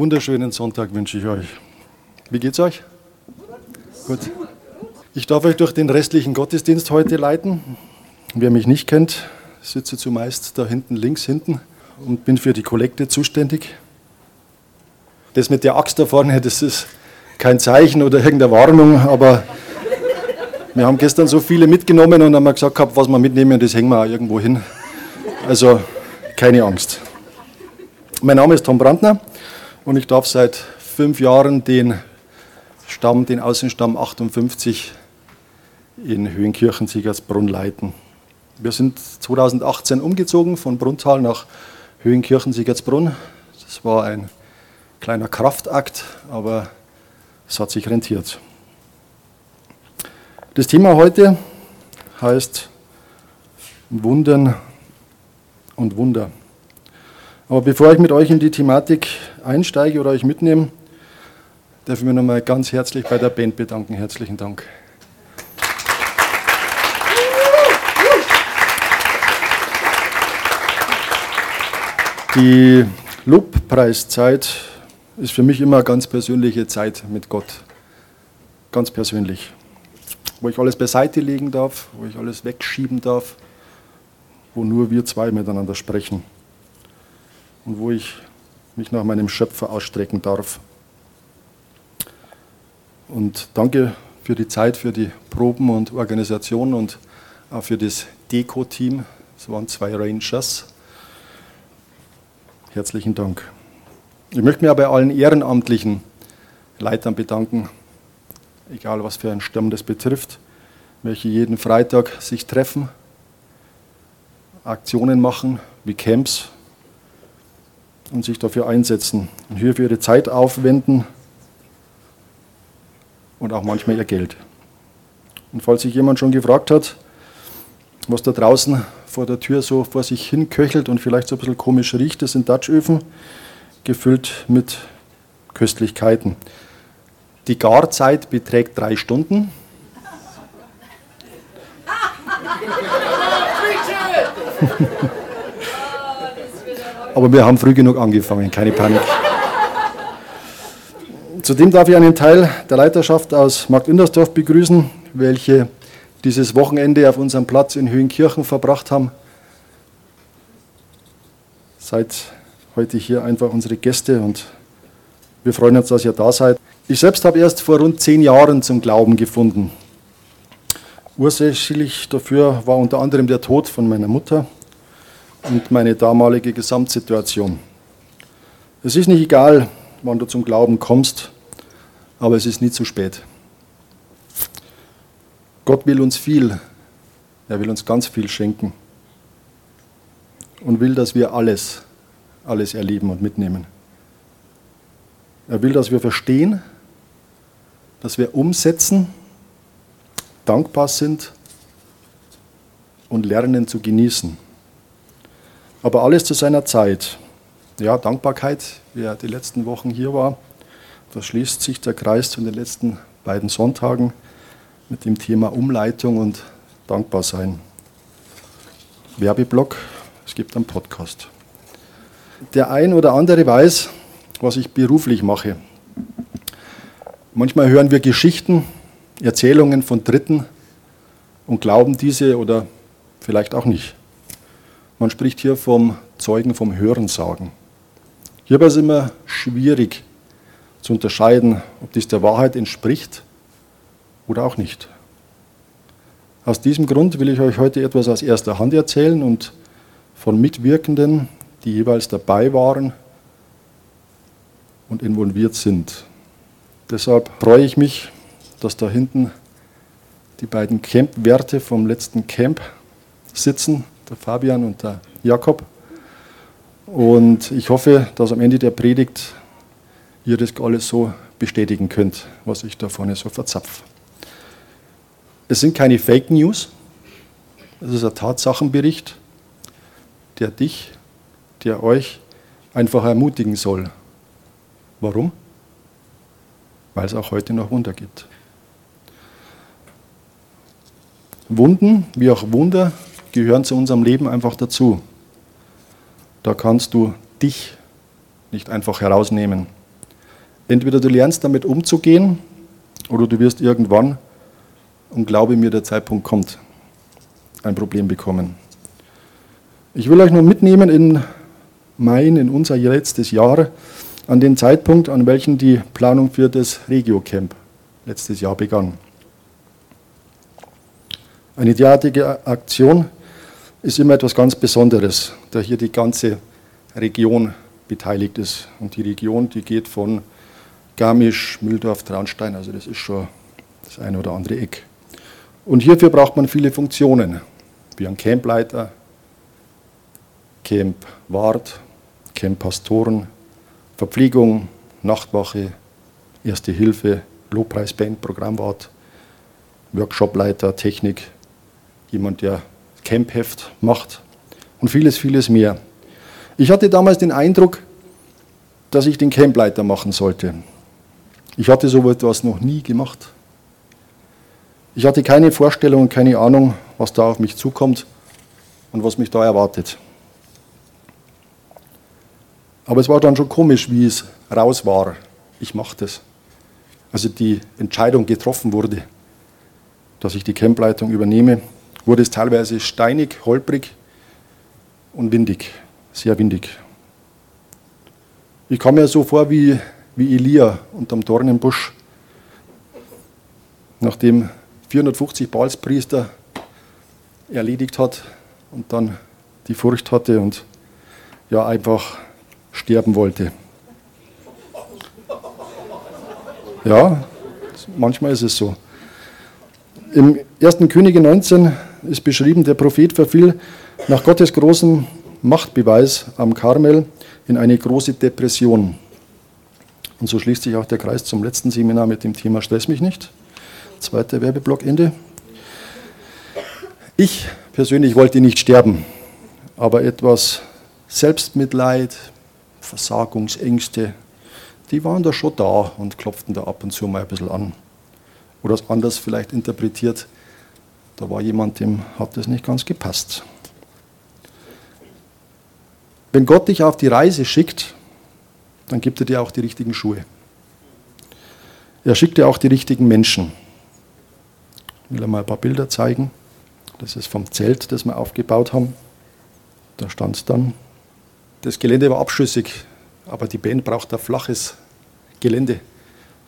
wunderschönen Sonntag wünsche ich euch. Wie geht's euch? Gut. Ich darf euch durch den restlichen Gottesdienst heute leiten. Wer mich nicht kennt, sitze zumeist da hinten links hinten und bin für die Kollekte zuständig. Das mit der Axt da vorne, das ist kein Zeichen oder irgendeine Warnung, aber wir haben gestern so viele mitgenommen und haben gesagt gehabt, was wir mitnehmen, das hängen wir auch irgendwo hin. Also keine Angst. Mein Name ist Tom Brandner und ich darf seit fünf Jahren den Stamm, den Außenstamm 58 in Höhenkirchen-Siegersbrunn leiten. Wir sind 2018 umgezogen von Brunntal nach Höhenkirchen-Siegersbrunn. Das war ein kleiner Kraftakt, aber es hat sich rentiert. Das Thema heute heißt Wundern und Wunder. Aber bevor ich mit euch in die Thematik einsteige oder euch mitnehme, darf ich mich nochmal ganz herzlich bei der Band bedanken. Herzlichen Dank. Die Lobpreiszeit ist für mich immer eine ganz persönliche Zeit mit Gott. Ganz persönlich. Wo ich alles beiseite legen darf, wo ich alles wegschieben darf, wo nur wir zwei miteinander sprechen und wo ich mich nach meinem Schöpfer ausstrecken darf. Und danke für die Zeit, für die Proben und Organisation und auch für das Deko-Team. Es waren zwei Rangers. Herzlichen Dank. Ich möchte mich auch bei allen ehrenamtlichen Leitern bedanken, egal was für einen Stamm das betrifft, welche jeden Freitag sich treffen, Aktionen machen wie Camps und sich dafür einsetzen und hier für ihre Zeit aufwenden und auch manchmal ihr Geld. Und falls sich jemand schon gefragt hat, was da draußen vor der Tür so vor sich hin köchelt und vielleicht so ein bisschen komisch riecht. Das sind Dutchöfen, gefüllt mit Köstlichkeiten. Die Garzeit beträgt drei Stunden. Aber wir haben früh genug angefangen, keine Panik. Zudem darf ich einen Teil der Leiterschaft aus Markt Indersdorf begrüßen, welche dieses Wochenende auf unserem Platz in Höhenkirchen verbracht haben. Seid heute hier einfach unsere Gäste und wir freuen uns, dass ihr da seid. Ich selbst habe erst vor rund zehn Jahren zum Glauben gefunden. Ursächlich dafür war unter anderem der Tod von meiner Mutter und meine damalige Gesamtsituation. Es ist nicht egal, wann du zum Glauben kommst, aber es ist nie zu spät. Gott will uns viel. Er will uns ganz viel schenken. Und will, dass wir alles, alles erleben und mitnehmen. Er will, dass wir verstehen, dass wir umsetzen, dankbar sind und lernen zu genießen. Aber alles zu seiner Zeit. Ja, Dankbarkeit, wer die letzten Wochen hier war, da schließt sich der Kreis zu den letzten beiden Sonntagen mit dem Thema Umleitung und Dankbarsein. Werbeblock, es gibt einen Podcast. Der ein oder andere weiß, was ich beruflich mache. Manchmal hören wir Geschichten, Erzählungen von Dritten und glauben diese oder vielleicht auch nicht. Man spricht hier vom Zeugen, vom Hörensagen. Hierbei ist es immer schwierig zu unterscheiden, ob dies der Wahrheit entspricht oder auch nicht. Aus diesem Grund will ich euch heute etwas aus erster Hand erzählen und von Mitwirkenden, die jeweils dabei waren und involviert sind. Deshalb freue ich mich, dass da hinten die beiden Campwerte vom letzten Camp sitzen, der Fabian und der Jakob. Und ich hoffe, dass am Ende der Predigt ihr das alles so bestätigen könnt, was ich da vorne so verzapfe. Es sind keine Fake News, es ist ein Tatsachenbericht, der dich, der euch einfach ermutigen soll. Warum? Weil es auch heute noch Wunder gibt. Wunden wie auch Wunder gehören zu unserem Leben einfach dazu. Da kannst du dich nicht einfach herausnehmen. Entweder du lernst damit umzugehen oder du wirst irgendwann, und glaube mir, der Zeitpunkt kommt, ein Problem bekommen. Ich will euch nur mitnehmen in mein, in unser letztes Jahr, an den Zeitpunkt, an welchem die Planung für das Regio-Camp letztes Jahr begann. Eine derartige Aktion ist immer etwas ganz Besonderes, da hier die ganze Region beteiligt ist. Und die Region, die geht von Garmisch, Mühldorf, Traunstein, also das ist schon das eine oder andere Eck. Und hierfür braucht man viele Funktionen, wie ein Campleiter, Camp Wart, Camp Pastoren, Verpflegung, Nachtwache, Erste Hilfe, Lobpreisband, Programmwart, Workshopleiter, Technik, jemand, der Campheft macht und vieles, vieles mehr. Ich hatte damals den Eindruck, dass ich den Campleiter machen sollte. Ich hatte so etwas noch nie gemacht. Ich hatte keine Vorstellung und keine Ahnung, was da auf mich zukommt und was mich da erwartet. Aber es war dann schon komisch, wie es raus war. Ich mache das. Also die Entscheidung getroffen wurde, dass ich die Campleitung übernehme, wurde es teilweise steinig, holprig und windig, sehr windig. Ich kam mir so vor wie, wie Elia unterm Dornenbusch, nachdem 450 Balspriester erledigt hat und dann die Furcht hatte und ja einfach sterben wollte. Ja, manchmal ist es so. Im 1. Könige 19 ist beschrieben, der Prophet verfiel nach Gottes großem Machtbeweis am Karmel in eine große Depression. Und so schließt sich auch der Kreis zum letzten Seminar mit dem Thema Stress mich nicht. Zweiter Werbeblock Ende. Ich persönlich wollte nicht sterben, aber etwas Selbstmitleid, Versagungsängste, die waren da schon da und klopften da ab und zu mal ein bisschen an. Oder anders vielleicht interpretiert, da war jemand, dem hat das nicht ganz gepasst. Wenn Gott dich auf die Reise schickt, dann gibt er dir auch die richtigen Schuhe. Er schickt dir auch die richtigen Menschen. Ich will mal ein paar Bilder zeigen. Das ist vom Zelt, das wir aufgebaut haben. Da stand es dann. Das Gelände war abschüssig, aber die Band braucht ein flaches Gelände.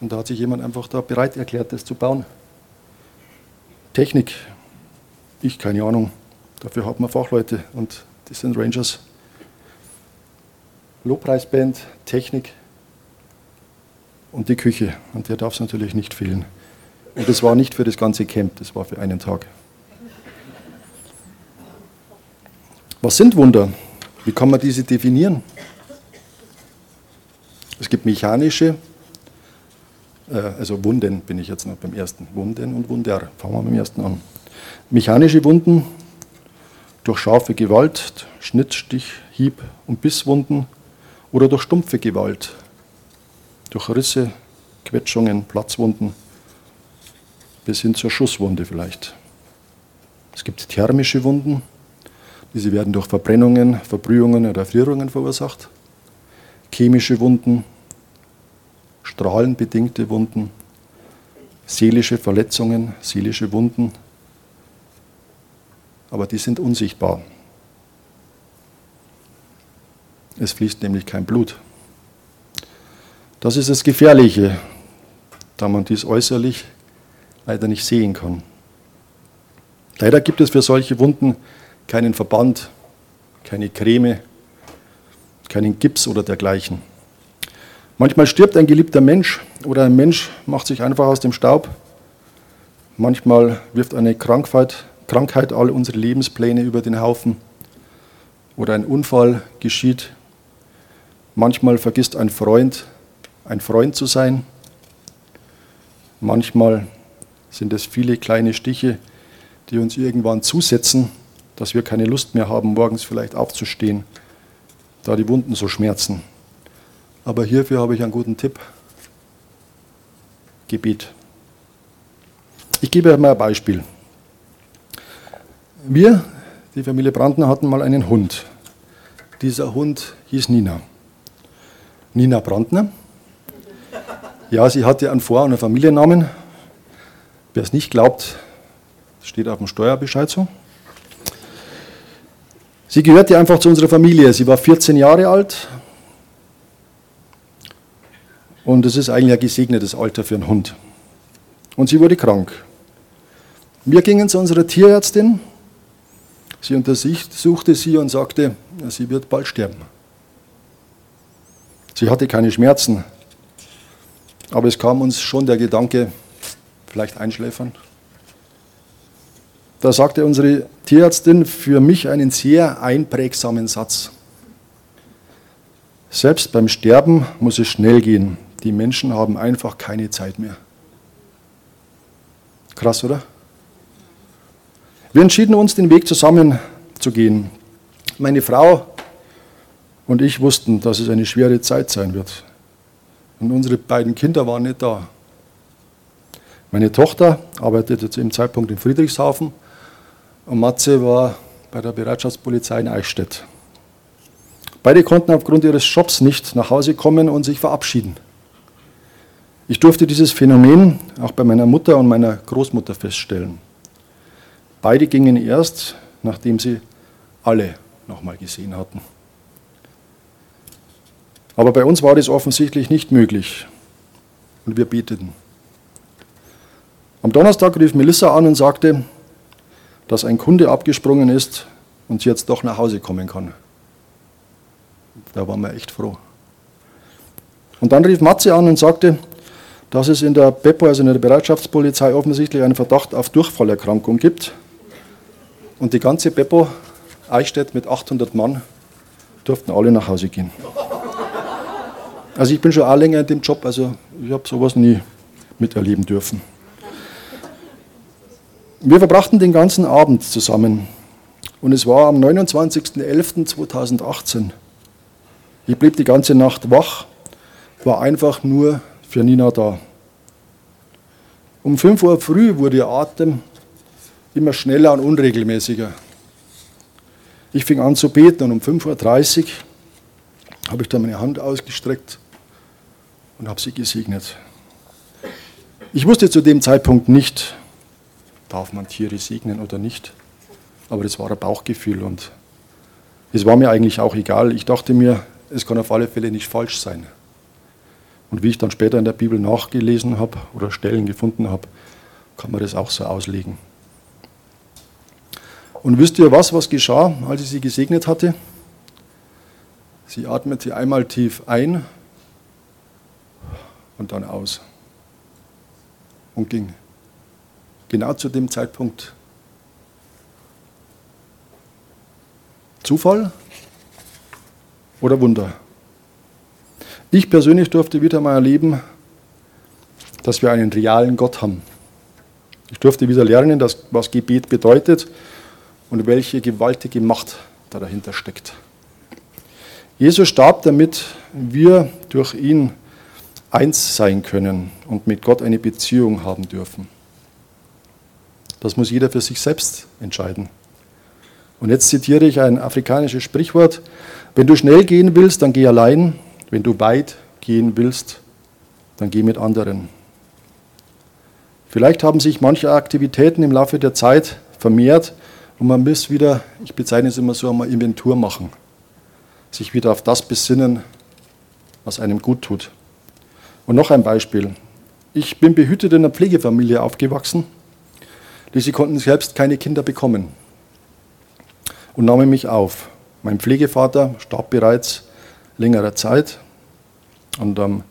Und da hat sich jemand einfach da bereit erklärt, das zu bauen. Technik, ich keine Ahnung. Dafür hat man Fachleute und das sind Rangers. Lobpreisband, Technik und die Küche. Und der darf es natürlich nicht fehlen. Und das war nicht für das ganze Camp, das war für einen Tag. Was sind Wunder? Wie kann man diese definieren? Es gibt mechanische, äh, also Wunden bin ich jetzt noch beim ersten. Wunden und Wunder. Fangen wir beim ersten an. Mechanische Wunden durch scharfe Gewalt, Schnitt, Stich, Hieb und Bisswunden oder durch stumpfe Gewalt, durch Risse, Quetschungen, Platzwunden bis hin zur Schusswunde vielleicht. Es gibt thermische Wunden, diese werden durch Verbrennungen, Verbrühungen oder Frierungen verursacht. Chemische Wunden, strahlenbedingte Wunden, seelische Verletzungen, seelische Wunden, aber die sind unsichtbar. Es fließt nämlich kein Blut. Das ist das Gefährliche, da man dies äußerlich leider nicht sehen kann. Leider gibt es für solche Wunden keinen Verband, keine Creme, keinen Gips oder dergleichen. Manchmal stirbt ein geliebter Mensch oder ein Mensch macht sich einfach aus dem Staub. Manchmal wirft eine Krankheit, Krankheit all unsere Lebenspläne über den Haufen oder ein Unfall geschieht. Manchmal vergisst ein Freund, ein Freund zu sein. Manchmal sind es viele kleine Stiche, die uns irgendwann zusetzen, dass wir keine Lust mehr haben, morgens vielleicht aufzustehen, da die Wunden so schmerzen. Aber hierfür habe ich einen guten Tipp. Gebet. Ich gebe mal ein Beispiel. Wir, die Familie Brandner, hatten mal einen Hund. Dieser Hund hieß Nina. Nina Brandner. Ja, sie hatte einen Vor- und einen Familiennamen. Wer es nicht glaubt, steht auf dem Steuerbescheid so. Sie gehörte einfach zu unserer Familie. Sie war 14 Jahre alt. Und es ist eigentlich ein gesegnetes Alter für einen Hund. Und sie wurde krank. Wir gingen zu unserer Tierärztin. Sie untersuchte sie und sagte, sie wird bald sterben. Sie hatte keine Schmerzen. Aber es kam uns schon der Gedanke, vielleicht einschläfern. Da sagte unsere Tierärztin für mich einen sehr einprägsamen Satz. Selbst beim Sterben muss es schnell gehen. Die Menschen haben einfach keine Zeit mehr. Krass, oder? Wir entschieden uns, den Weg zusammen zu gehen. Meine Frau und ich wussten, dass es eine schwere Zeit sein wird. Und unsere beiden Kinder waren nicht da. Meine Tochter arbeitete zu dem Zeitpunkt in Friedrichshafen und Matze war bei der Bereitschaftspolizei in Eichstätt. Beide konnten aufgrund ihres Jobs nicht nach Hause kommen und sich verabschieden. Ich durfte dieses Phänomen auch bei meiner Mutter und meiner Großmutter feststellen. Beide gingen erst, nachdem sie alle nochmal gesehen hatten. Aber bei uns war das offensichtlich nicht möglich und wir beteten. Am Donnerstag rief Melissa an und sagte, dass ein Kunde abgesprungen ist und jetzt doch nach Hause kommen kann. Da waren wir echt froh. Und dann rief Matze an und sagte, dass es in der BEPO, also in der Bereitschaftspolizei, offensichtlich einen Verdacht auf Durchfallerkrankung gibt. Und die ganze BEPO Eichstätt mit 800 Mann durften alle nach Hause gehen. Also ich bin schon auch länger in dem Job, also ich habe sowas nie miterleben dürfen. Wir verbrachten den ganzen Abend zusammen und es war am 29.11.2018. Ich blieb die ganze Nacht wach, war einfach nur für Nina da. Um 5 Uhr früh wurde ihr Atem immer schneller und unregelmäßiger. Ich fing an zu beten und um 5.30 Uhr habe ich dann meine Hand ausgestreckt und habe sie gesegnet. Ich wusste zu dem Zeitpunkt nicht, darf man Tiere segnen oder nicht. Aber das war ein Bauchgefühl und es war mir eigentlich auch egal. Ich dachte mir, es kann auf alle Fälle nicht falsch sein. Und wie ich dann später in der Bibel nachgelesen habe oder Stellen gefunden habe, kann man das auch so auslegen. Und wisst ihr was, was geschah, als ich sie gesegnet hatte? Sie atmete einmal tief ein und dann aus und ging genau zu dem Zeitpunkt. Zufall oder Wunder? Ich persönlich durfte wieder mal erleben, dass wir einen realen Gott haben. Ich durfte wieder lernen, dass, was Gebet bedeutet und welche gewaltige Macht da dahinter steckt. Jesus starb, damit wir durch ihn eins sein können und mit Gott eine Beziehung haben dürfen. Das muss jeder für sich selbst entscheiden. Und jetzt zitiere ich ein afrikanisches Sprichwort. Wenn du schnell gehen willst, dann geh allein. Wenn du weit gehen willst, dann geh mit anderen. Vielleicht haben sich manche Aktivitäten im Laufe der Zeit vermehrt und man muss wieder, ich bezeichne es immer so, einmal Inventur machen. Sich wieder auf das besinnen, was einem gut tut. Und noch ein Beispiel. Ich bin behütet in einer Pflegefamilie aufgewachsen diese konnten selbst keine Kinder bekommen und nahmen mich auf. Mein Pflegevater starb bereits längere Zeit und am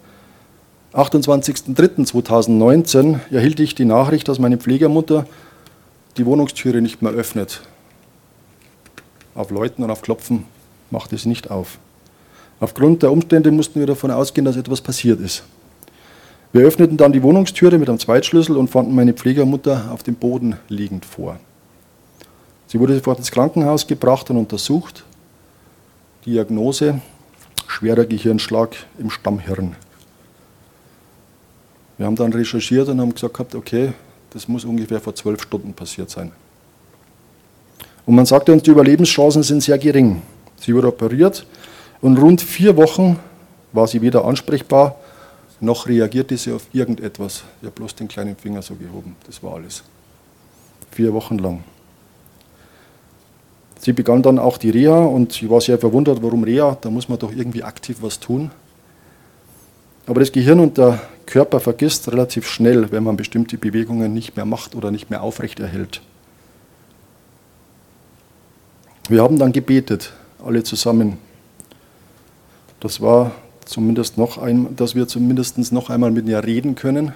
28.03.2019 erhielt ich die Nachricht, dass meine Pflegermutter die Wohnungstüre nicht mehr öffnet. Auf Läuten und auf Klopfen macht es nicht auf. Aufgrund der Umstände mussten wir davon ausgehen, dass etwas passiert ist. Wir öffneten dann die Wohnungstüre mit einem Zweitschlüssel und fanden meine Pflegermutter auf dem Boden liegend vor. Sie wurde sofort ins Krankenhaus gebracht und untersucht. Diagnose: schwerer Gehirnschlag im Stammhirn. Wir haben dann recherchiert und haben gesagt, okay, das muss ungefähr vor zwölf Stunden passiert sein. Und man sagte uns, die Überlebenschancen sind sehr gering. Sie wurde operiert und rund vier Wochen war sie wieder ansprechbar noch reagierte sie auf irgendetwas. Ich habe bloß den kleinen Finger so gehoben. Das war alles. Vier Wochen lang. Sie begann dann auch die Reha und ich war sehr verwundert, warum Reha? Da muss man doch irgendwie aktiv was tun. Aber das Gehirn und der Körper vergisst relativ schnell, wenn man bestimmte Bewegungen nicht mehr macht oder nicht mehr aufrechterhält. Wir haben dann gebetet, alle zusammen. Das war zumindest noch ein, dass wir zumindest noch einmal mit ihr reden können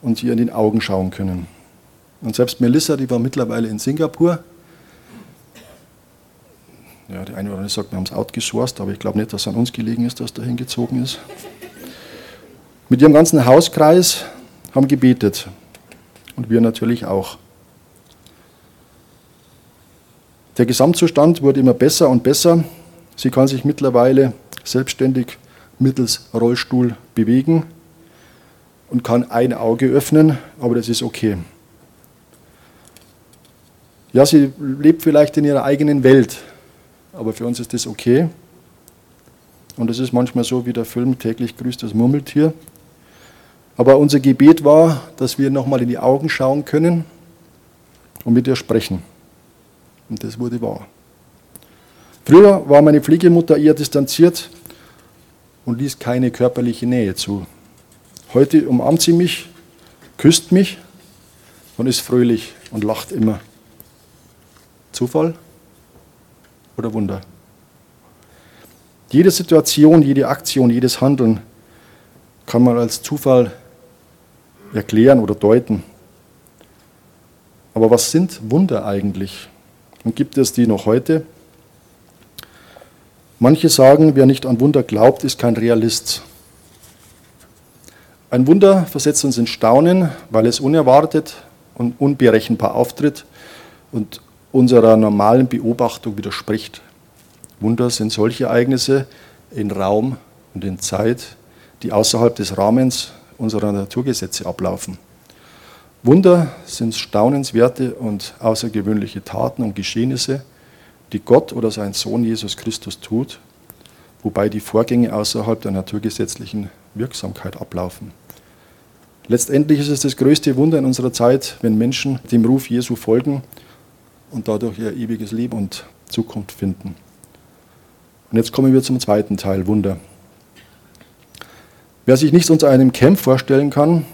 und ihr in den Augen schauen können. Und selbst Melissa, die war mittlerweile in Singapur, ja, die eine oder andere sagt, wir haben es outgesourced, aber ich glaube nicht, dass es an uns gelegen ist, dass da hingezogen ist. Mit ihrem ganzen Hauskreis haben gebetet. Und wir natürlich auch. Der Gesamtzustand wurde immer besser und besser. Sie kann sich mittlerweile selbstständig mittels Rollstuhl bewegen und kann ein Auge öffnen, aber das ist okay. Ja, sie lebt vielleicht in ihrer eigenen Welt, aber für uns ist das okay. Und es ist manchmal so wie der Film täglich grüßt das Murmeltier. Aber unser Gebet war, dass wir nochmal in die Augen schauen können und mit ihr sprechen. Und das wurde wahr. Früher war meine Pflegemutter eher distanziert und ließ keine körperliche Nähe zu. Heute umarmt sie mich, küsst mich und ist fröhlich und lacht immer. Zufall? oder Wunder. Jede Situation, jede Aktion, jedes Handeln kann man als Zufall erklären oder deuten. Aber was sind Wunder eigentlich? Und gibt es die noch heute? Manche sagen, wer nicht an Wunder glaubt, ist kein Realist. Ein Wunder versetzt uns in Staunen, weil es unerwartet und unberechenbar auftritt und unserer normalen Beobachtung widerspricht. Wunder sind solche Ereignisse in Raum und in Zeit, die außerhalb des Rahmens unserer Naturgesetze ablaufen. Wunder sind staunenswerte und außergewöhnliche Taten und Geschehnisse, die Gott oder sein Sohn Jesus Christus tut, wobei die Vorgänge außerhalb der naturgesetzlichen Wirksamkeit ablaufen. Letztendlich ist es das größte Wunder in unserer Zeit, wenn Menschen dem Ruf Jesu folgen und dadurch ihr ewiges Leben und Zukunft finden. Und jetzt kommen wir zum zweiten Teil, Wunder. Wer sich nichts unter einem Camp vorstellen kann,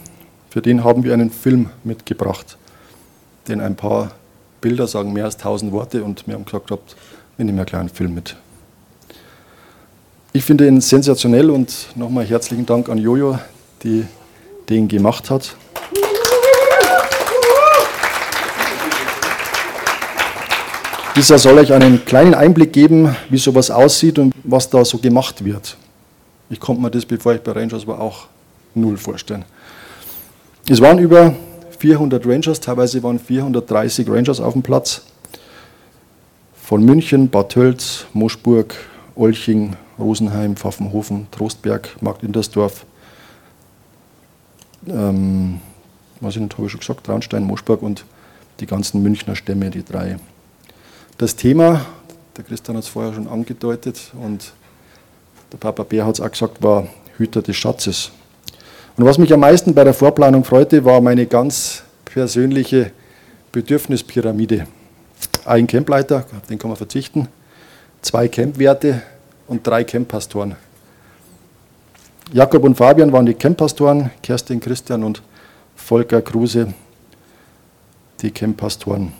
für den haben wir einen Film mitgebracht. Denn ein paar Bilder sagen mehr als tausend Worte und wir haben gesagt, habt, wir nehmen einen kleinen Film mit. Ich finde ihn sensationell und nochmal herzlichen Dank an Jojo, die den gemacht hat. Dieser soll euch einen kleinen Einblick geben, wie sowas aussieht und was da so gemacht wird. Ich konnte mir das, bevor ich bei Rangers war, auch null vorstellen. Es waren über 400 Rangers, teilweise waren 430 Rangers auf dem Platz. Von München, Bad Tölz, Moschburg, Olching, Rosenheim, Pfaffenhofen, Trostberg, Markt Indersdorf, ähm, was ich nicht, habe ich schon gesagt, Traunstein, Moschburg und die ganzen Münchner Stämme, die drei. Das Thema, der Christian hat es vorher schon angedeutet und der Papa Bär hat es auch gesagt, war Hüter des Schatzes. Und was mich am meisten bei der Vorplanung freute, war meine ganz persönliche Bedürfnispyramide. Ein Campleiter, auf den kann man verzichten, zwei Campwerte und drei Camppastoren. Jakob und Fabian waren die Camppastoren, Kerstin, Christian und Volker Kruse die Camppastoren.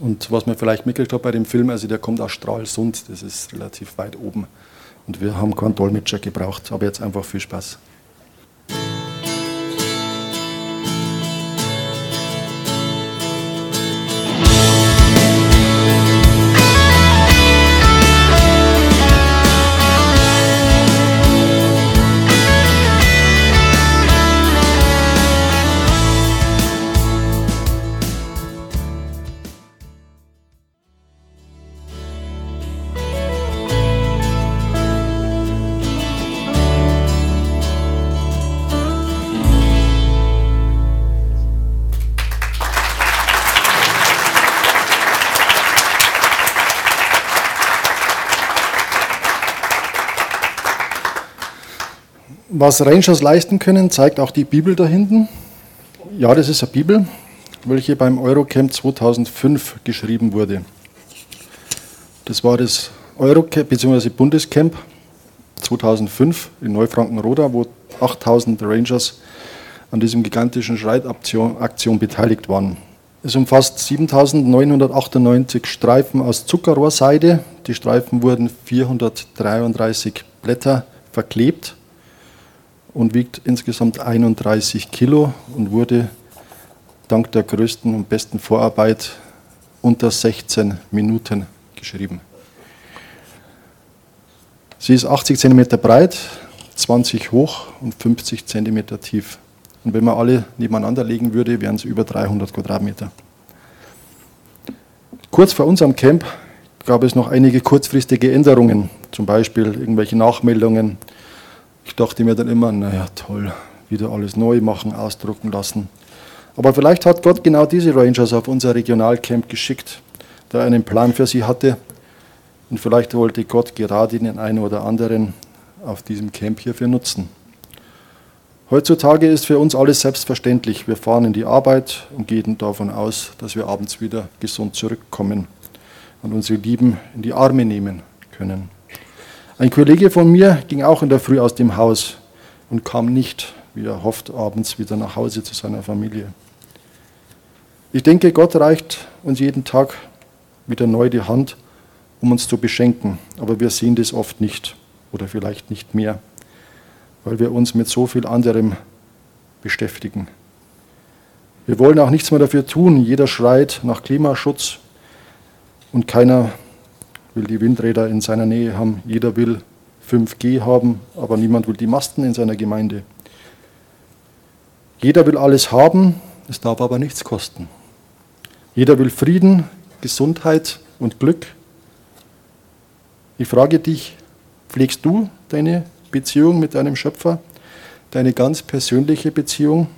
Und was man vielleicht mitgekriegt hat bei dem Film, also der kommt aus Stralsund, das ist relativ weit oben. Und wir haben keinen Dolmetscher gebraucht, aber jetzt einfach viel Spaß. Was Rangers leisten können, zeigt auch die Bibel da hinten. Ja, das ist eine Bibel, welche beim Eurocamp 2005 geschrieben wurde. Das war das Eurocamp bzw. Bundescamp 2005 in Neufrankenroda, wo 8000 Rangers an diesem gigantischen Schreitaktion beteiligt waren. Es umfasst 7998 Streifen aus Zuckerrohrseide. Die Streifen wurden 433 Blätter verklebt und wiegt insgesamt 31 Kilo und wurde dank der größten und besten Vorarbeit unter 16 Minuten geschrieben. Sie ist 80 cm breit, 20 hoch und 50 cm tief. Und wenn man alle nebeneinander legen würde, wären es über 300 Quadratmeter. Kurz vor unserem Camp gab es noch einige kurzfristige Änderungen, zum Beispiel irgendwelche Nachmeldungen. Ich dachte mir dann immer, naja, toll, wieder alles neu machen, ausdrucken lassen. Aber vielleicht hat Gott genau diese Rangers auf unser Regionalcamp geschickt, da er einen Plan für sie hatte. Und vielleicht wollte Gott gerade den einen oder anderen auf diesem Camp hierfür nutzen. Heutzutage ist für uns alles selbstverständlich. Wir fahren in die Arbeit und gehen davon aus, dass wir abends wieder gesund zurückkommen und unsere Lieben in die Arme nehmen können. Ein Kollege von mir ging auch in der Früh aus dem Haus und kam nicht, wie er hofft, abends wieder nach Hause zu seiner Familie. Ich denke, Gott reicht uns jeden Tag wieder neu die Hand, um uns zu beschenken, aber wir sehen das oft nicht oder vielleicht nicht mehr weil wir uns mit so viel anderem beschäftigen. Wir wollen auch nichts mehr dafür tun. Jeder schreit nach Klimaschutz und keiner will die Windräder in seiner Nähe haben. Jeder will 5G haben, aber niemand will die Masten in seiner Gemeinde. Jeder will alles haben, es darf aber nichts kosten. Jeder will Frieden, Gesundheit und Glück. Ich frage dich, pflegst du deine Beziehung mit deinem Schöpfer, deine ganz persönliche Beziehung?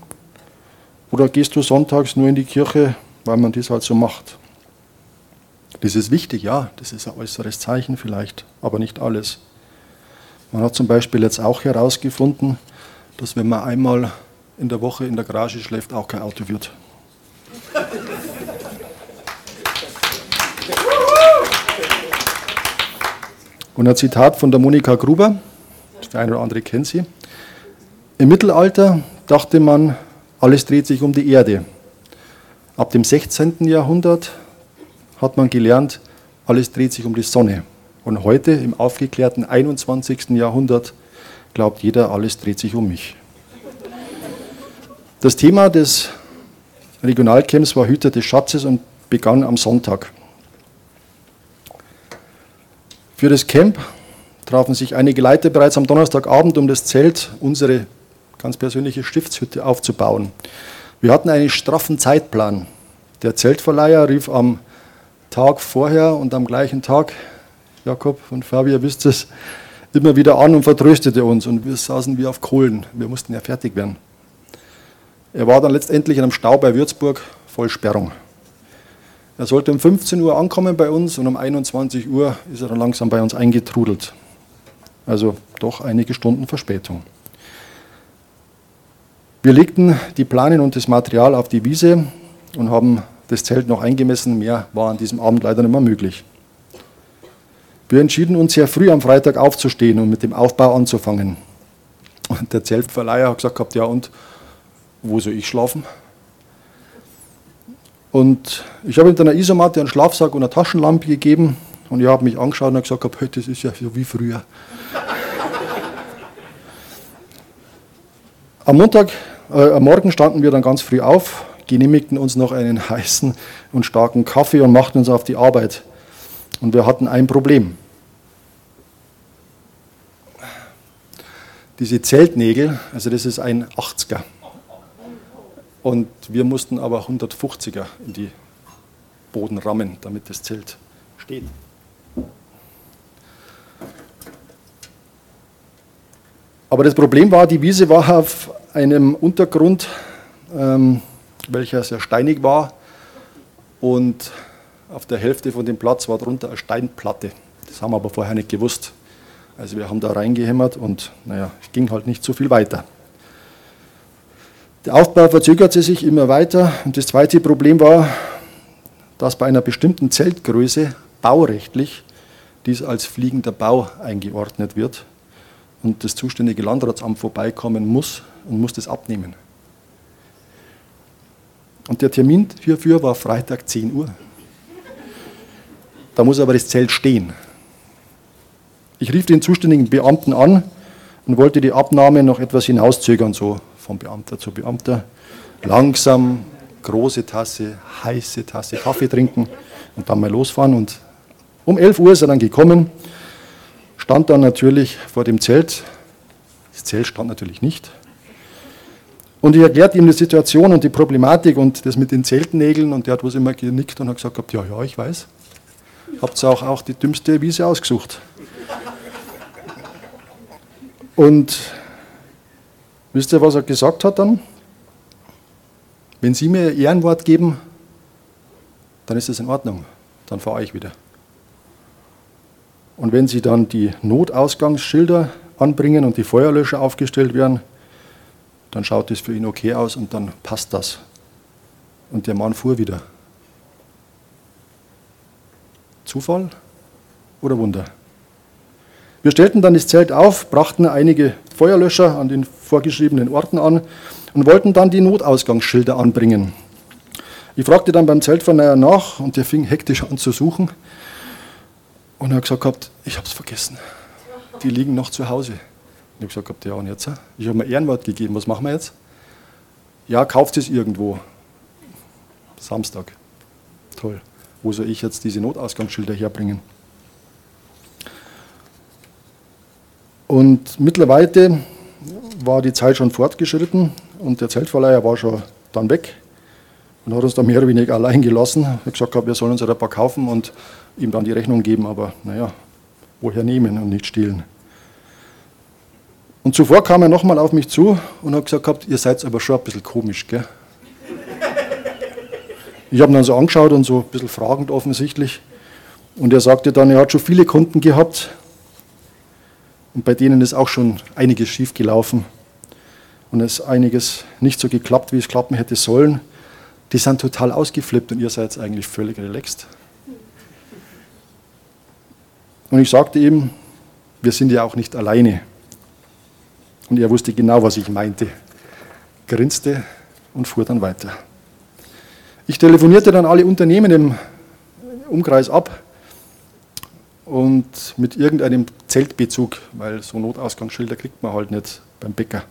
Oder gehst du sonntags nur in die Kirche, weil man das halt so macht? Das ist wichtig, ja, das ist ein äußeres Zeichen vielleicht, aber nicht alles. Man hat zum Beispiel jetzt auch herausgefunden, dass wenn man einmal in der Woche in der Garage schläft, auch kein Auto wird. Und ein Zitat von der Monika Gruber. Der eine oder andere kennt sie. Im Mittelalter dachte man, alles dreht sich um die Erde. Ab dem 16. Jahrhundert hat man gelernt, alles dreht sich um die Sonne. Und heute, im aufgeklärten 21. Jahrhundert, glaubt jeder, alles dreht sich um mich. Das Thema des Regionalcamps war Hüter des Schatzes und begann am Sonntag. Für das Camp trafen sich einige Leiter bereits am Donnerstagabend, um das Zelt, unsere ganz persönliche Stiftshütte, aufzubauen. Wir hatten einen straffen Zeitplan. Der Zeltverleiher rief am Tag vorher und am gleichen Tag, Jakob und Fabi, ihr wisst es, immer wieder an und vertröstete uns. Und wir saßen wie auf Kohlen. Wir mussten ja fertig werden. Er war dann letztendlich in einem Stau bei Würzburg voll Sperrung. Er sollte um 15 Uhr ankommen bei uns und um 21 Uhr ist er dann langsam bei uns eingetrudelt. Also doch einige Stunden Verspätung. Wir legten die Planen und das Material auf die Wiese und haben das Zelt noch eingemessen. Mehr war an diesem Abend leider nicht mehr möglich. Wir entschieden uns sehr früh am Freitag aufzustehen und mit dem Aufbau anzufangen. Und der Zeltverleiher hat gesagt, ja und, wo soll ich schlafen? Und ich habe ihm dann eine Isomatte, einen Schlafsack und eine Taschenlampe gegeben und ich habe mich angeschaut und gesagt, hey, das ist ja so wie früher. Am Montag, äh, am Morgen standen wir dann ganz früh auf, genehmigten uns noch einen heißen und starken Kaffee und machten uns auf die Arbeit. Und wir hatten ein Problem. Diese Zeltnägel, also das ist ein 80er. Und wir mussten aber 150er in die Boden rammen, damit das Zelt steht. Aber das Problem war, die Wiese war auf einem Untergrund, ähm, welcher sehr steinig war und auf der Hälfte von dem Platz war drunter eine Steinplatte. Das haben wir aber vorher nicht gewusst. Also wir haben da reingehämmert und naja, es ging halt nicht so viel weiter. Der Aufbau verzögerte sich immer weiter und das zweite Problem war, dass bei einer bestimmten Zeltgröße baurechtlich dies als fliegender Bau eingeordnet wird und das zuständige Landratsamt vorbeikommen muss und muss das abnehmen. Und der Termin hierfür war Freitag 10 Uhr. Da muss aber das Zelt stehen. Ich rief den zuständigen Beamten an und wollte die Abnahme noch etwas hinauszögern, so von Beamter zu Beamter. Langsam, große Tasse, heiße Tasse Kaffee trinken und dann mal losfahren. Und um 11 Uhr ist er dann gekommen, stand dann natürlich vor dem Zelt. Das Zelt stand natürlich nicht. Und ich erklärte ihm die Situation und die Problematik und das mit den Zeltnägeln und der hat was immer genickt und hat gesagt, ja, ja, ich weiß. Habt ihr auch, auch die dümmste Wiese ausgesucht. Und wisst ihr, was er gesagt hat dann? Wenn Sie mir Ehrenwort geben, dann ist es in Ordnung. Dann fahre ich wieder. Und wenn Sie dann die Notausgangsschilder anbringen und die Feuerlöscher aufgestellt werden, dann schaut es für ihn okay aus und dann passt das. Und der Mann fuhr wieder. Zufall oder Wunder? Wir stellten dann das Zelt auf, brachten einige Feuerlöscher an den vorgeschriebenen Orten an und wollten dann die Notausgangsschilder anbringen. Ich fragte dann beim Zeltverleiher nach und der fing hektisch an zu suchen und er hat gesagt, ich habe es vergessen. Die liegen noch zu Hause. Ich habe gesagt, ja und jetzt? Ich habe mir Ehrenwort gegeben, was machen wir jetzt? Ja, kauft es irgendwo. Samstag. Toll. Wo soll ich jetzt diese Notausgangsschilder herbringen? Und mittlerweile war die Zeit schon fortgeschritten und der Zeltverleiher war schon dann weg und hat uns dann mehr oder weniger allein gelassen. Ich habe gesagt, wir sollen uns ein paar kaufen und ihm dann die Rechnung geben, aber naja, woher nehmen und nicht stehlen. Und zuvor kam er nochmal auf mich zu und hat gesagt, ihr seid aber schon ein bisschen komisch, gell? Ich habe ihn dann so angeschaut und so ein bisschen fragend offensichtlich. Und er sagte dann, er hat schon viele Kunden gehabt und bei denen ist auch schon einiges schief gelaufen und es einiges nicht so geklappt, wie es klappen hätte sollen. Die sind total ausgeflippt und ihr seid eigentlich völlig relaxed. Und ich sagte ihm, wir sind ja auch nicht alleine. Und er wusste genau, was ich meinte, grinste und fuhr dann weiter. Ich telefonierte dann alle Unternehmen im Umkreis ab und mit irgendeinem Zeltbezug, weil so Notausgangsschilder kriegt man halt nicht beim Bäcker.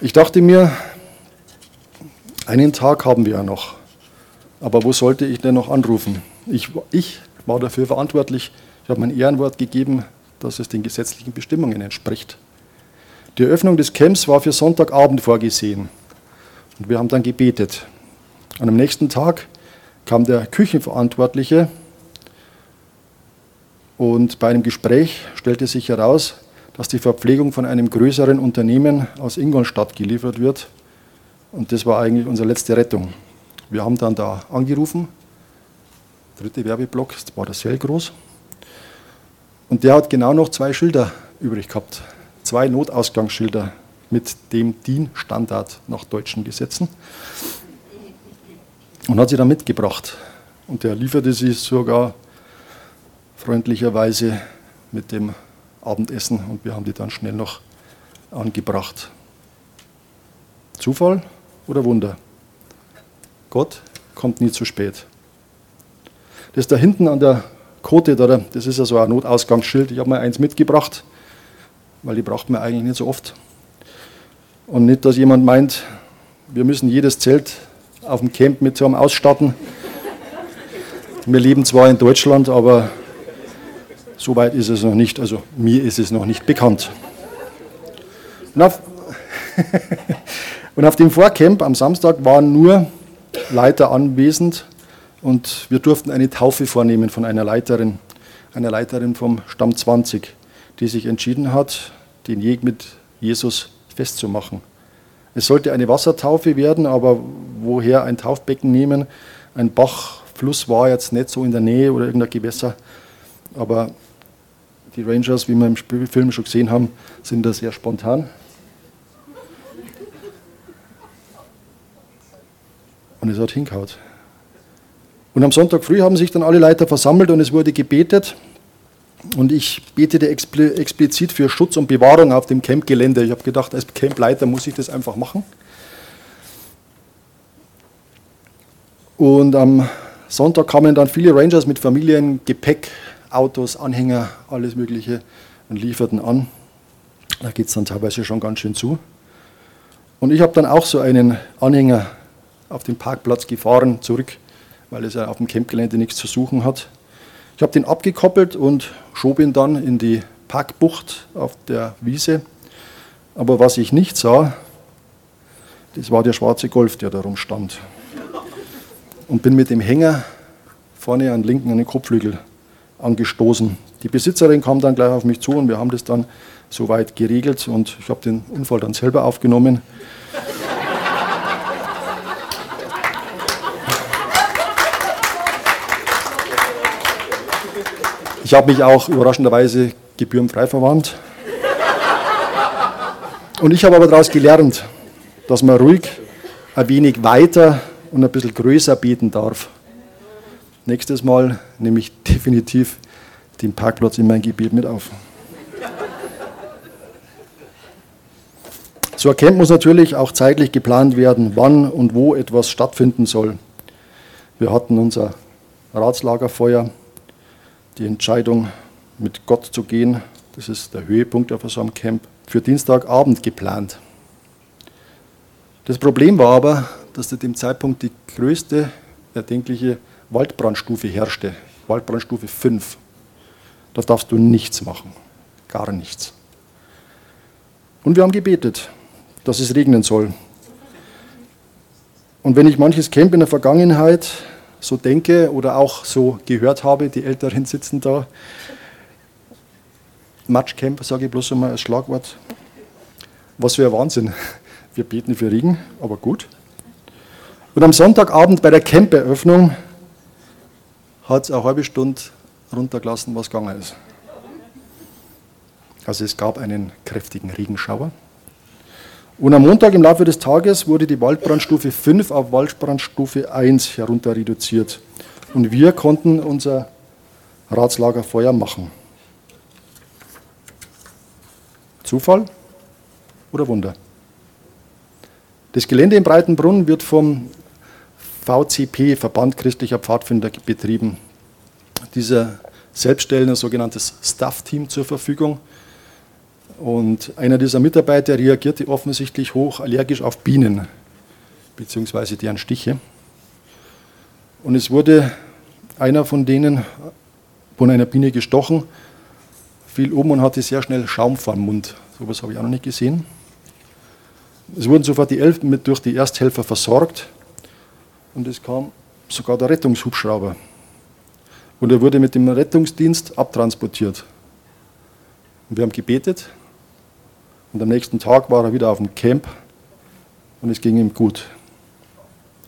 Ich dachte mir, einen Tag haben wir ja noch, aber wo sollte ich denn noch anrufen? Ich, ich war dafür verantwortlich, ich habe mein Ehrenwort gegeben, dass es den gesetzlichen Bestimmungen entspricht. Die Eröffnung des Camps war für Sonntagabend vorgesehen. Und wir haben dann gebetet. Und am nächsten Tag kam der Küchenverantwortliche und bei einem Gespräch stellte sich heraus, dass die Verpflegung von einem größeren Unternehmen aus Ingolstadt geliefert wird. Und das war eigentlich unsere letzte Rettung. Wir haben dann da angerufen. Dritte Werbeblock, das war das groß. Und der hat genau noch zwei Schilder übrig gehabt zwei Notausgangsschilder mit dem DIN-Standard nach deutschen Gesetzen und hat sie dann mitgebracht. Und er lieferte sie sogar freundlicherweise mit dem Abendessen und wir haben die dann schnell noch angebracht. Zufall oder Wunder? Gott kommt nie zu spät. Das da hinten an der Kote, das ist ja so ein Notausgangsschild. Ich habe mal eins mitgebracht weil die braucht man eigentlich nicht so oft. Und nicht, dass jemand meint, wir müssen jedes Zelt auf dem Camp mit so einem ausstatten. Wir leben zwar in Deutschland, aber so weit ist es noch nicht. Also mir ist es noch nicht bekannt. Und auf, und auf dem Vorcamp am Samstag waren nur Leiter anwesend und wir durften eine Taufe vornehmen von einer Leiterin, einer Leiterin vom Stamm 20 die sich entschieden hat, den Weg mit Jesus festzumachen. Es sollte eine Wassertaufe werden, aber woher ein Taufbecken nehmen? Ein Bach, Fluss war jetzt nicht so in der Nähe oder irgendein Gewässer, aber Die Rangers, wie wir im Film schon gesehen haben, sind da sehr spontan. Und es hat hingehauen. Und am Sonntag früh haben sich dann alle Leiter versammelt und es wurde gebetet. Und ich betete explizit für Schutz und Bewahrung auf dem Campgelände. Ich habe gedacht, als Campleiter muss ich das einfach machen. Und am Sonntag kamen dann viele Rangers mit Familien, Gepäck, Autos, Anhänger, alles Mögliche und lieferten an. Da geht es dann teilweise schon ganz schön zu. Und ich habe dann auch so einen Anhänger auf den Parkplatz gefahren, zurück, weil es ja auf dem Campgelände nichts zu suchen hat. Ich habe den abgekoppelt und schob ihn dann in die Parkbucht auf der Wiese. Aber was ich nicht sah, das war der schwarze Golf, der da rumstand und bin mit dem Hänger vorne an linken an den Kopfflügel angestoßen. Die Besitzerin kam dann gleich auf mich zu und wir haben das dann soweit geregelt und ich habe den Unfall dann selber aufgenommen. Ich habe mich auch überraschenderweise gebührenfrei verwandt. Und ich habe aber daraus gelernt, dass man ruhig ein wenig weiter und ein bisschen größer bieten darf. Nächstes Mal nehme ich definitiv den Parkplatz in mein Gebiet mit auf. So Camp muss natürlich auch zeitlich geplant werden, wann und wo etwas stattfinden soll. Wir hatten unser Ratslagerfeuer, die Entscheidung, mit Gott zu gehen, das ist der Höhepunkt auf einem Camp, für Dienstagabend geplant. Das Problem war aber, dass zu dem Zeitpunkt die größte erdenkliche Waldbrandstufe herrschte, Waldbrandstufe 5. Da darfst du nichts machen, gar nichts. Und wir haben gebetet, dass es regnen soll. Und wenn ich manches Camp in der Vergangenheit so denke oder auch so gehört habe, die Älteren sitzen da, Matschcamp, sage ich bloß einmal als Schlagwort. Was für ein Wahnsinn. Wir beten für Regen, aber gut. Und am Sonntagabend bei der Camperöffnung hat es eine halbe Stunde runtergelassen, was gegangen ist. Also es gab einen kräftigen Regenschauer. Und am Montag im Laufe des Tages wurde die Waldbrandstufe 5 auf Waldbrandstufe 1 herunter reduziert. Und wir konnten unser Ratslagerfeuer machen. Zufall oder Wunder? Das Gelände im Breitenbrunn wird vom VCP, Verband christlicher Pfadfinder, betrieben. Dieser selbst stellen ein sogenanntes Staff-Team zur Verfügung. Und einer dieser Mitarbeiter reagierte offensichtlich hoch allergisch auf Bienen, beziehungsweise deren Stiche. Und es wurde einer von denen von einer Biene gestochen, fiel um und hatte sehr schnell Schaum vor dem Mund. So etwas habe ich auch noch nicht gesehen. Es wurden sofort die Elfen mit durch die Ersthelfer versorgt und es kam sogar der Rettungshubschrauber. Und er wurde mit dem Rettungsdienst abtransportiert. Und wir haben gebetet und am nächsten Tag war er wieder auf dem Camp und es ging ihm gut.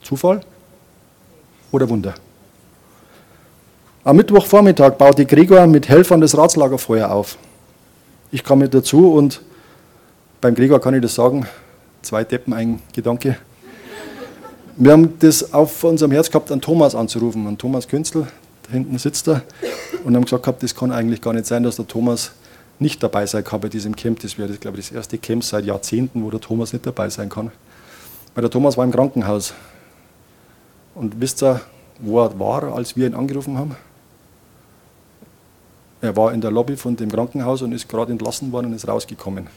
Zufall oder Wunder? Am Mittwochvormittag baute Gregor mit Helfern das Ratslagerfeuer auf. Ich kam mit dazu und beim Gregor kann ich das sagen, zwei Deppen, ein Gedanke. Wir haben das auf unserem Herz gehabt, an Thomas anzurufen, an Thomas Künzel, da hinten sitzt er, und haben gesagt, gehabt, das kann eigentlich gar nicht sein, dass der Thomas nicht dabei sein kann bei diesem Camp. Das wäre, glaube ich, das erste Camp seit Jahrzehnten, wo der Thomas nicht dabei sein kann. Weil der Thomas war im Krankenhaus. Und wisst ihr, wo er war, als wir ihn angerufen haben? Er war in der Lobby von dem Krankenhaus und ist gerade entlassen worden und ist rausgekommen.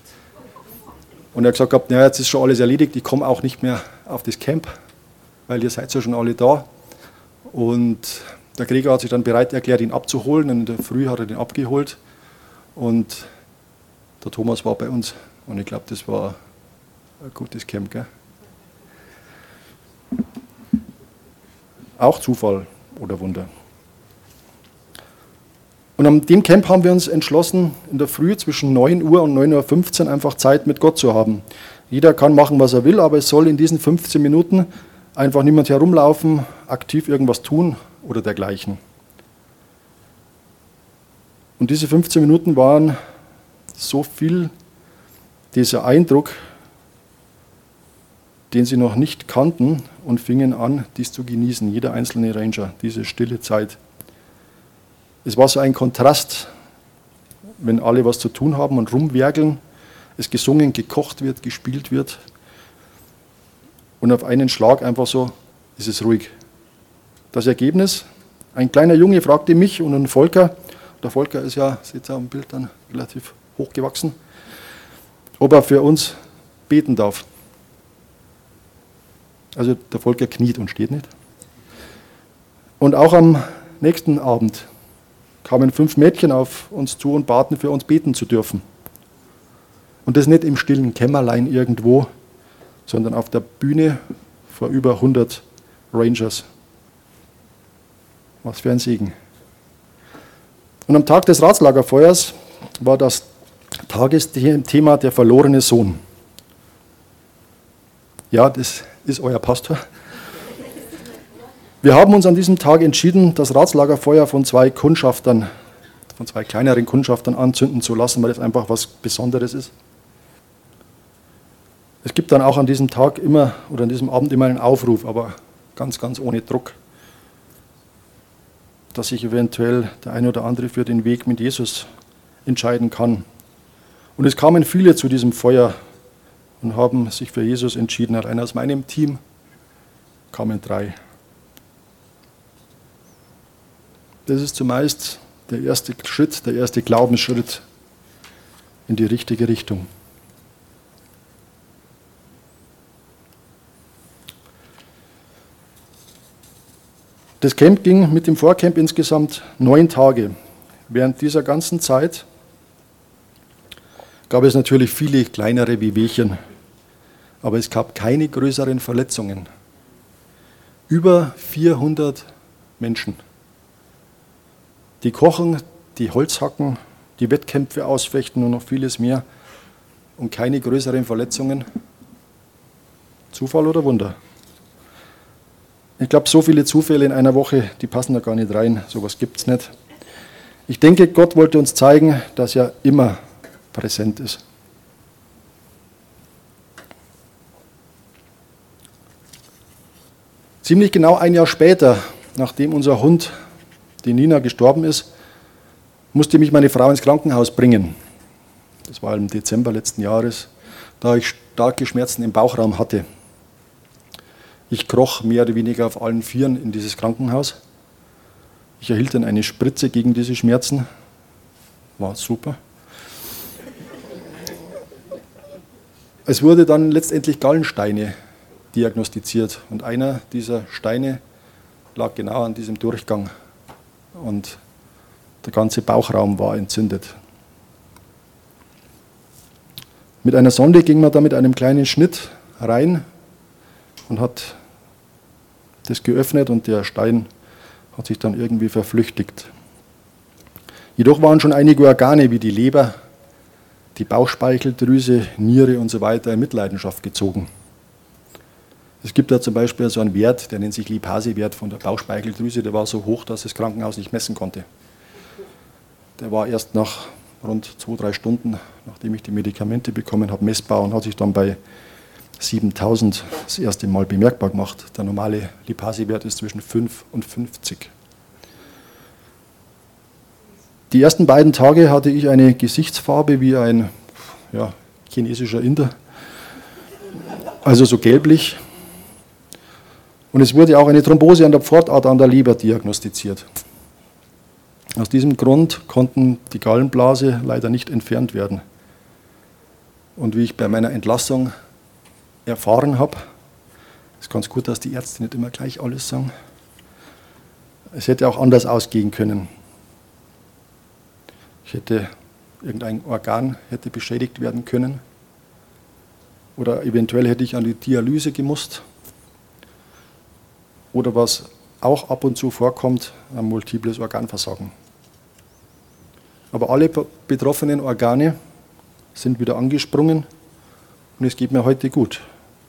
Und er hat gesagt, ja, jetzt ist schon alles erledigt, ich komme auch nicht mehr auf das Camp weil ihr seid ja schon alle da. Und der Krieger hat sich dann bereit erklärt, ihn abzuholen. Und in der Früh hat er den abgeholt. Und der Thomas war bei uns. Und ich glaube, das war ein gutes Camp. Gell? Auch Zufall oder Wunder. Und an dem Camp haben wir uns entschlossen, in der Früh zwischen 9 Uhr und 9.15 Uhr einfach Zeit mit Gott zu haben. Jeder kann machen, was er will, aber es soll in diesen 15 Minuten einfach niemand herumlaufen, aktiv irgendwas tun oder dergleichen. Und diese 15 Minuten waren so viel dieser Eindruck, den sie noch nicht kannten und fingen an, dies zu genießen, jeder einzelne Ranger, diese stille Zeit. Es war so ein Kontrast, wenn alle was zu tun haben und rumwerkeln, es gesungen, gekocht wird, gespielt wird und auf einen Schlag einfach so ist es ruhig. Das Ergebnis, ein kleiner Junge fragte mich und einen Volker, der Volker ist ja, seht ihr am Bild dann, relativ hochgewachsen, ob er für uns beten darf. Also der Volker kniet und steht nicht. Und auch am nächsten Abend kamen fünf Mädchen auf uns zu und baten für uns beten zu dürfen. Und das nicht im stillen Kämmerlein irgendwo, sondern auf der Bühne vor über 100 Rangers. Was für ein Segen. Und am Tag des Ratslagerfeuers war das Tagesthema der verlorene Sohn. Ja, das ist euer Pastor. Wir haben uns an diesem Tag entschieden, das Ratslagerfeuer von zwei Kundschaftern, von zwei kleineren Kundschaftern anzünden zu lassen, weil das einfach was Besonderes ist. Es gibt dann auch an diesem Tag immer oder an diesem Abend immer einen Aufruf, aber ganz, ganz ohne Druck, dass sich eventuell der eine oder andere für den Weg mit Jesus entscheiden kann. Und es kamen viele zu diesem Feuer und haben sich für Jesus entschieden. Allein aus meinem Team kamen drei. Das ist zumeist der erste Schritt, der erste Glaubensschritt in die richtige Richtung. Das Camp ging mit dem Vorcamp insgesamt neun Tage. Während dieser ganzen Zeit gab es natürlich viele kleinere Wehwehchen, aber es gab keine größeren Verletzungen. Über 400 Menschen. Die kochen, die Holz hacken, die Wettkämpfe ausfechten und noch vieles mehr und keine größeren Verletzungen. Zufall oder Wunder? Ich glaube, so viele Zufälle in einer Woche, die passen da gar nicht rein. Sowas gibt es nicht. Ich denke, Gott wollte uns zeigen, dass er immer präsent ist. Ziemlich genau ein Jahr später, nachdem unser Hund, die Nina, gestorben ist, musste mich meine Frau ins Krankenhaus bringen. Das war im Dezember letzten Jahres, da ich starke Schmerzen im Bauchraum hatte. Ich kroch mehr oder weniger auf allen Vieren in dieses Krankenhaus. Ich erhielt dann eine Spritze gegen diese Schmerzen. War super. Es wurde dann letztendlich Gallensteine diagnostiziert und einer dieser Steine lag genau an diesem Durchgang und der ganze Bauchraum war entzündet. Mit einer Sonde ging man da mit einem kleinen Schnitt rein und hat das geöffnet und der Stein hat sich dann irgendwie verflüchtigt. Jedoch waren schon einige Organe wie die Leber, die Bauchspeicheldrüse, Niere und so weiter in Mitleidenschaft gezogen. Es gibt da zum Beispiel so einen Wert, der nennt sich Lipase-Wert von der Bauchspeicheldrüse, der war so hoch, dass das Krankenhaus nicht messen konnte. Der war erst nach rund zwei, drei Stunden, nachdem ich die Medikamente bekommen habe, messbar und hat sich dann bei 7000 das erste Mal bemerkbar gemacht. Der normale Lipase-Wert ist zwischen 5 und 50. Die ersten beiden Tage hatte ich eine Gesichtsfarbe wie ein ja, chinesischer Inder, also so gelblich. Und es wurde auch eine Thrombose an der Pfortart an der Leber diagnostiziert. Aus diesem Grund konnten die Gallenblase leider nicht entfernt werden. Und wie ich bei meiner Entlassung erfahren habe, ist ganz gut, dass die Ärzte nicht immer gleich alles sagen. Es hätte auch anders ausgehen können. Ich hätte irgendein Organ hätte beschädigt werden können. Oder eventuell hätte ich an die Dialyse gemusst. Oder was auch ab und zu vorkommt, ein multiples Organversagen. Aber alle betroffenen Organe sind wieder angesprungen und es geht mir heute gut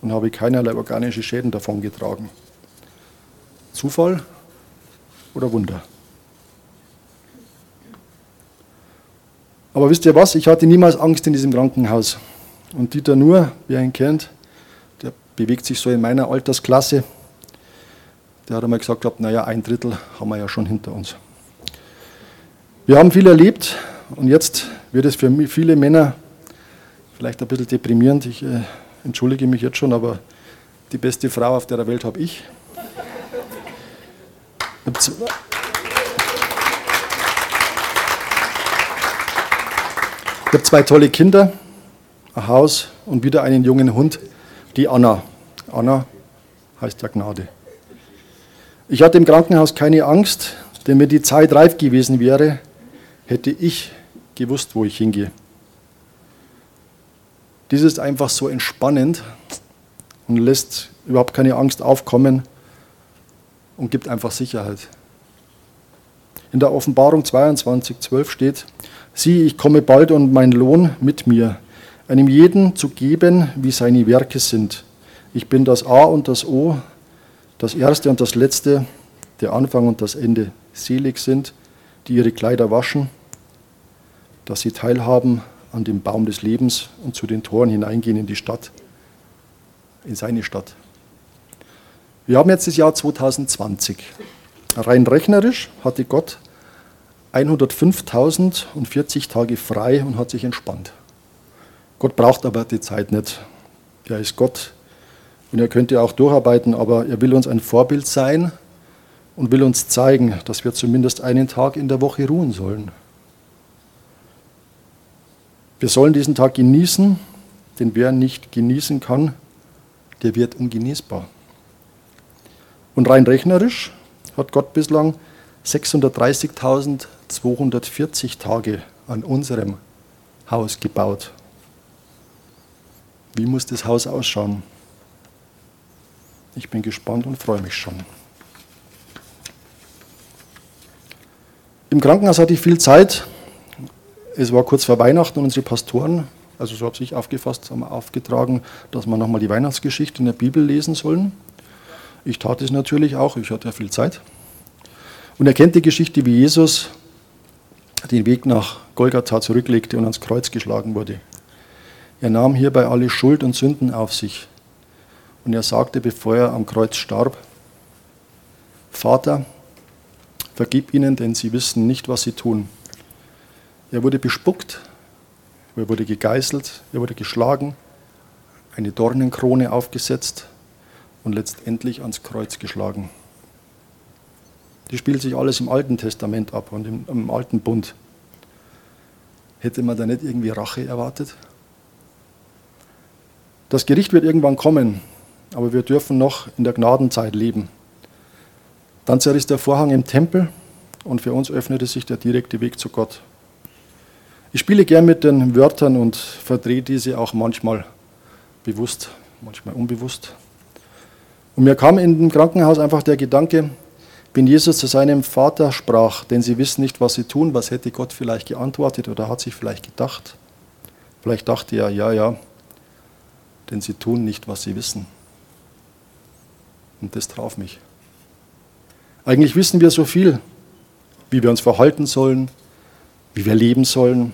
und habe keinerlei organische Schäden davongetragen. Zufall oder Wunder? Aber wisst ihr was? Ich hatte niemals Angst in diesem Krankenhaus. Und Dieter Nur, wer ihn kennt, der bewegt sich so in meiner Altersklasse. Der hat einmal gesagt, naja, ein Drittel haben wir ja schon hinter uns. Wir haben viel erlebt und jetzt wird es für viele Männer vielleicht ein bisschen deprimierend. Ich äh, entschuldige mich jetzt schon, aber die beste Frau auf der Welt habe ich. Ich habe zwei tolle Kinder, ein Haus und wieder einen jungen Hund, die Anna. Anna heißt ja Gnade. Ich hatte im Krankenhaus keine Angst, denn wenn die Zeit reif gewesen wäre, hätte ich gewusst, wo ich hingehe. Dies ist einfach so entspannend und lässt überhaupt keine Angst aufkommen und gibt einfach Sicherheit. In der Offenbarung 22, 12 steht, sieh, ich komme bald und mein Lohn mit mir, einem jeden zu geben, wie seine Werke sind. Ich bin das A und das O, das Erste und das Letzte, der Anfang und das Ende. Selig sind, die ihre Kleider waschen, dass sie teilhaben an dem Baum des Lebens und zu den Toren hineingehen in die Stadt, in seine Stadt. Wir haben jetzt das Jahr 2020. Rein rechnerisch hatte Gott 105.040 Tage frei und hat sich entspannt. Gott braucht aber die Zeit nicht. Er ist Gott und er könnte auch durcharbeiten, aber er will uns ein Vorbild sein und will uns zeigen, dass wir zumindest einen Tag in der Woche ruhen sollen. Wir sollen diesen Tag genießen, denn wer nicht genießen kann, der wird ungenießbar. Und rein rechnerisch hat Gott bislang 630.240 Tage an unserem Haus gebaut. Wie muss das Haus ausschauen? Ich bin gespannt und freue mich schon. Im Krankenhaus hatte ich viel Zeit. Es war kurz vor Weihnachten und unsere Pastoren, also so habe ich aufgefasst, haben aufgetragen, dass wir nochmal die Weihnachtsgeschichte in der Bibel lesen sollen. Ich tat es natürlich auch, ich hatte ja viel Zeit. Und er kennt die Geschichte, wie Jesus den Weg nach Golgatha zurücklegte und ans Kreuz geschlagen wurde. Er nahm hierbei alle Schuld und Sünden auf sich. Und er sagte, bevor er am Kreuz starb, Vater, vergib ihnen, denn sie wissen nicht, was sie tun. Er wurde bespuckt, er wurde gegeißelt, er wurde geschlagen, eine Dornenkrone aufgesetzt und letztendlich ans Kreuz geschlagen. Die spielt sich alles im Alten Testament ab und im, im Alten Bund. Hätte man da nicht irgendwie Rache erwartet? Das Gericht wird irgendwann kommen, aber wir dürfen noch in der Gnadenzeit leben. Dann zerriss der Vorhang im Tempel und für uns öffnete sich der direkte Weg zu Gott. Ich spiele gern mit den Wörtern und verdrehe diese auch manchmal bewusst, manchmal unbewusst. Und mir kam in dem Krankenhaus einfach der Gedanke, wenn Jesus zu seinem Vater sprach, denn sie wissen nicht, was sie tun, was hätte Gott vielleicht geantwortet oder hat sich vielleicht gedacht? Vielleicht dachte er, ja, ja, denn sie tun nicht, was sie wissen. Und das traf mich. Eigentlich wissen wir so viel, wie wir uns verhalten sollen, wie wir leben sollen,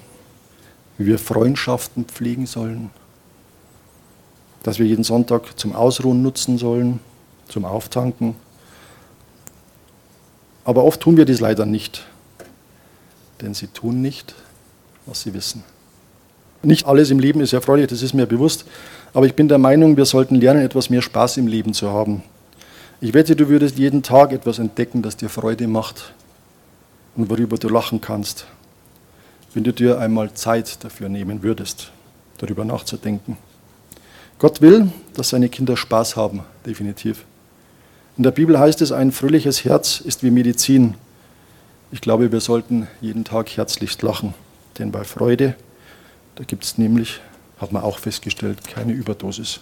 wie wir Freundschaften pflegen sollen, dass wir jeden Sonntag zum Ausruhen nutzen sollen, zum Auftanken. Aber oft tun wir dies leider nicht, denn sie tun nicht, was sie wissen. Nicht alles im Leben ist erfreulich, das ist mir bewusst, aber ich bin der Meinung, wir sollten lernen, etwas mehr Spaß im Leben zu haben. Ich wette, du würdest jeden Tag etwas entdecken, das dir Freude macht und worüber du lachen kannst, wenn du dir einmal Zeit dafür nehmen würdest, darüber nachzudenken. Gott will, dass seine Kinder Spaß haben, definitiv. In der Bibel heißt es, ein fröhliches Herz ist wie Medizin. Ich glaube, wir sollten jeden Tag herzlichst lachen, denn bei Freude, da gibt es nämlich, hat man auch festgestellt, keine Überdosis.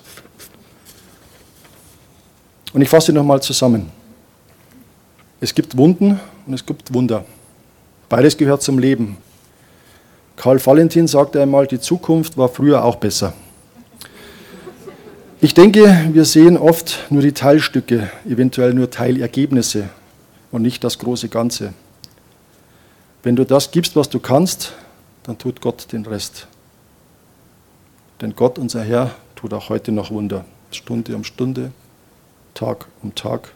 Und ich fasse nochmal zusammen. Es gibt Wunden und es gibt Wunder. Beides gehört zum Leben. Karl Valentin sagte einmal, die Zukunft war früher auch besser. Ich denke, wir sehen oft nur die Teilstücke, eventuell nur Teilergebnisse und nicht das große Ganze. Wenn du das gibst, was du kannst, dann tut Gott den Rest. Denn Gott, unser Herr, tut auch heute noch Wunder, Stunde um Stunde, Tag um Tag.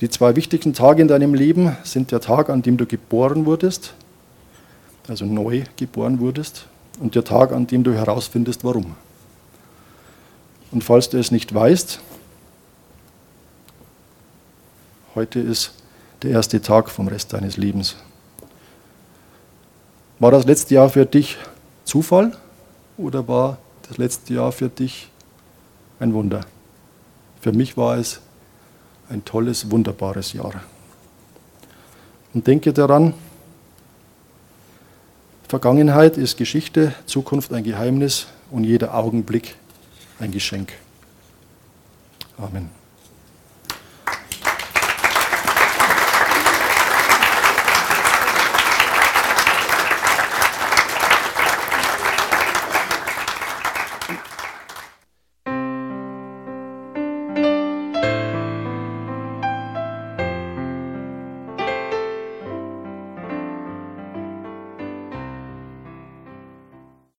Die zwei wichtigsten Tage in deinem Leben sind der Tag, an dem du geboren wurdest, also neu geboren wurdest, und der Tag, an dem du herausfindest, warum. Und falls du es nicht weißt, heute ist der erste Tag vom Rest deines Lebens. War das letzte Jahr für dich Zufall oder war das letzte Jahr für dich ein Wunder? Für mich war es ein tolles, wunderbares Jahr. Und denke daran, Vergangenheit ist Geschichte, Zukunft ein Geheimnis und jeder Augenblick ein Geschenk. Amen.